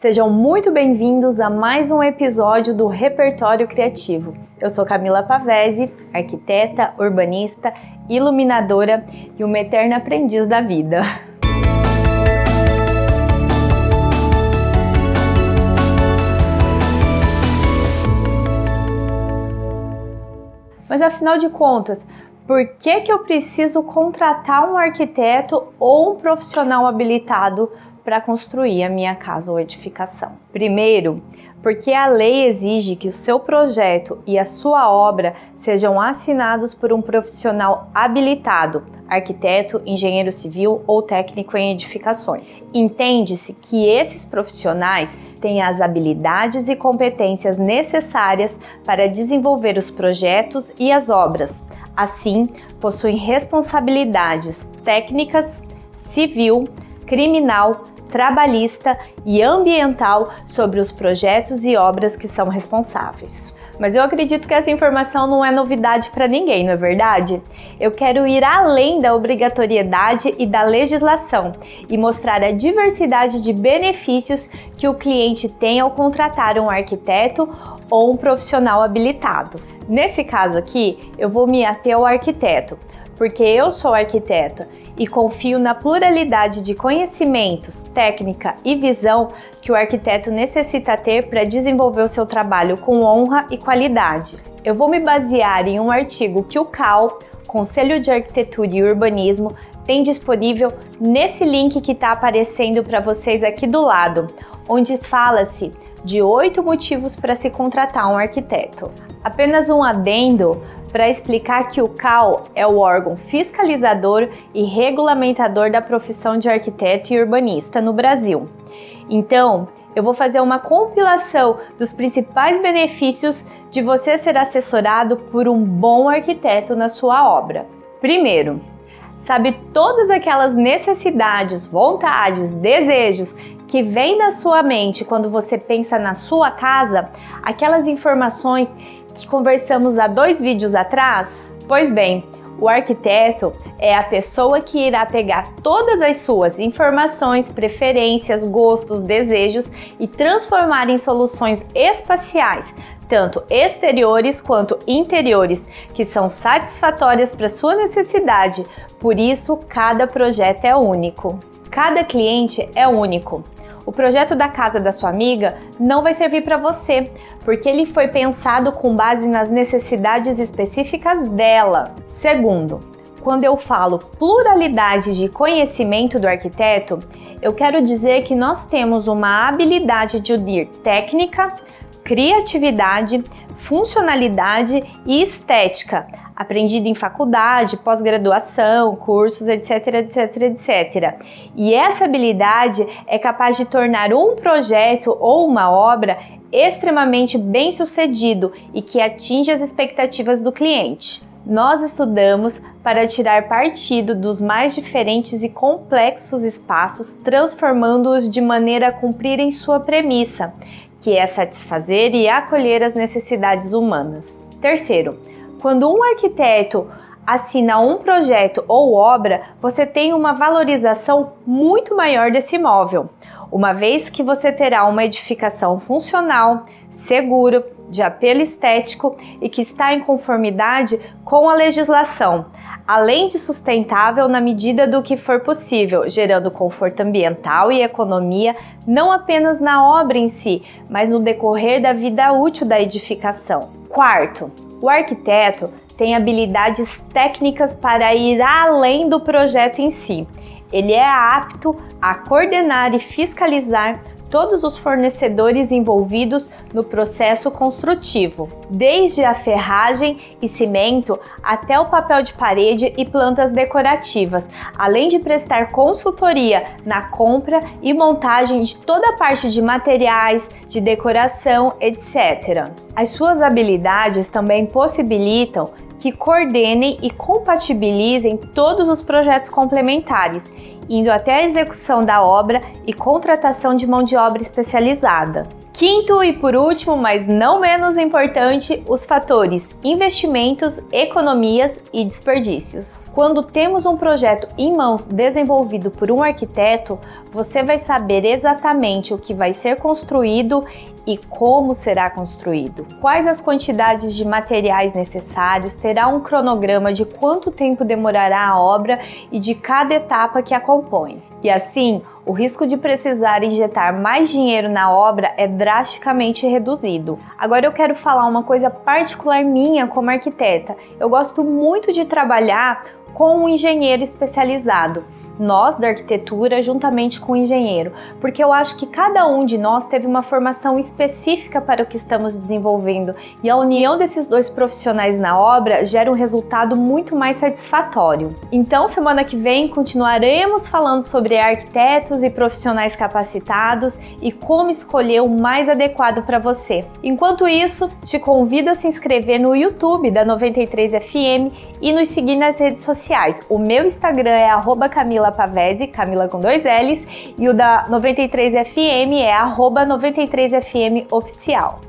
Sejam muito bem-vindos a mais um episódio do Repertório Criativo. Eu sou Camila Pavese, arquiteta, urbanista, iluminadora e uma eterna aprendiz da vida. Mas afinal de contas, por que, que eu preciso contratar um arquiteto ou um profissional habilitado para construir a minha casa ou edificação. Primeiro, porque a lei exige que o seu projeto e a sua obra sejam assinados por um profissional habilitado, arquiteto, engenheiro civil ou técnico em edificações. Entende-se que esses profissionais têm as habilidades e competências necessárias para desenvolver os projetos e as obras. Assim, possuem responsabilidades técnicas, civil, criminal, trabalhista e ambiental sobre os projetos e obras que são responsáveis. Mas eu acredito que essa informação não é novidade para ninguém, não é verdade? Eu quero ir além da obrigatoriedade e da legislação e mostrar a diversidade de benefícios que o cliente tem ao contratar um arquiteto ou um profissional habilitado. Nesse caso aqui, eu vou me ater ao arquiteto, porque eu sou arquiteto e confio na pluralidade de conhecimentos, técnica e visão que o arquiteto necessita ter para desenvolver o seu trabalho com honra e qualidade. Eu vou me basear em um artigo que o CAL, Conselho de Arquitetura e Urbanismo, tem disponível nesse link que está aparecendo para vocês aqui do lado, onde fala-se de oito motivos para se contratar um arquiteto. Apenas um adendo para explicar que o CAL é o órgão fiscalizador e regulamentador da profissão de arquiteto e urbanista no Brasil. Então, eu vou fazer uma compilação dos principais benefícios de você ser assessorado por um bom arquiteto na sua obra. Primeiro, sabe todas aquelas necessidades, vontades, desejos que vêm na sua mente quando você pensa na sua casa, aquelas informações que conversamos há dois vídeos atrás? Pois bem, o arquiteto é a pessoa que irá pegar todas as suas informações, preferências, gostos, desejos e transformar em soluções espaciais, tanto exteriores quanto interiores, que são satisfatórias para sua necessidade. Por isso, cada projeto é único. Cada cliente é único. O projeto da casa da sua amiga não vai servir para você, porque ele foi pensado com base nas necessidades específicas dela. Segundo, quando eu falo pluralidade de conhecimento do arquiteto, eu quero dizer que nós temos uma habilidade de unir técnica, criatividade, funcionalidade e estética, aprendida em faculdade, pós-graduação, cursos, etc, etc, etc. E essa habilidade é capaz de tornar um projeto ou uma obra extremamente bem sucedido e que atinge as expectativas do cliente. Nós estudamos para tirar partido dos mais diferentes e complexos espaços, transformando-os de maneira a cumprirem sua premissa, que é satisfazer e acolher as necessidades humanas. Terceiro, quando um arquiteto assina um projeto ou obra, você tem uma valorização muito maior desse imóvel, uma vez que você terá uma edificação funcional, segura, de apelo estético e que está em conformidade com a legislação, além de sustentável na medida do que for possível, gerando conforto ambiental e economia não apenas na obra em si, mas no decorrer da vida útil da edificação. Quarto, o arquiteto tem habilidades técnicas para ir além do projeto em si. Ele é apto a coordenar e fiscalizar todos os fornecedores envolvidos no processo construtivo, desde a ferragem e cimento até o papel de parede e plantas decorativas, além de prestar consultoria na compra e montagem de toda a parte de materiais, de decoração, etc. As suas habilidades também possibilitam que coordenem e compatibilizem todos os projetos complementares indo até a execução da obra e contratação de mão de obra especializada. Quinto e por último, mas não menos importante, os fatores investimentos, economias e desperdícios. Quando temos um projeto em mãos desenvolvido por um arquiteto, você vai saber exatamente o que vai ser construído e como será construído, quais as quantidades de materiais necessários, terá um cronograma de quanto tempo demorará a obra e de cada etapa que a compõe. E assim, o risco de precisar injetar mais dinheiro na obra é drasticamente reduzido. Agora eu quero falar uma coisa particular minha como arquiteta. Eu gosto muito de trabalhar com um engenheiro especializado nós da arquitetura juntamente com o engenheiro, porque eu acho que cada um de nós teve uma formação específica para o que estamos desenvolvendo e a união desses dois profissionais na obra gera um resultado muito mais satisfatório. Então, semana que vem continuaremos falando sobre arquitetos e profissionais capacitados e como escolher o mais adequado para você. Enquanto isso, te convido a se inscrever no YouTube da 93FM e nos seguir nas redes sociais. O meu Instagram é @camila Camila Pavese, Camila com dois L's, e o da 93FM é arroba 93FM Oficial.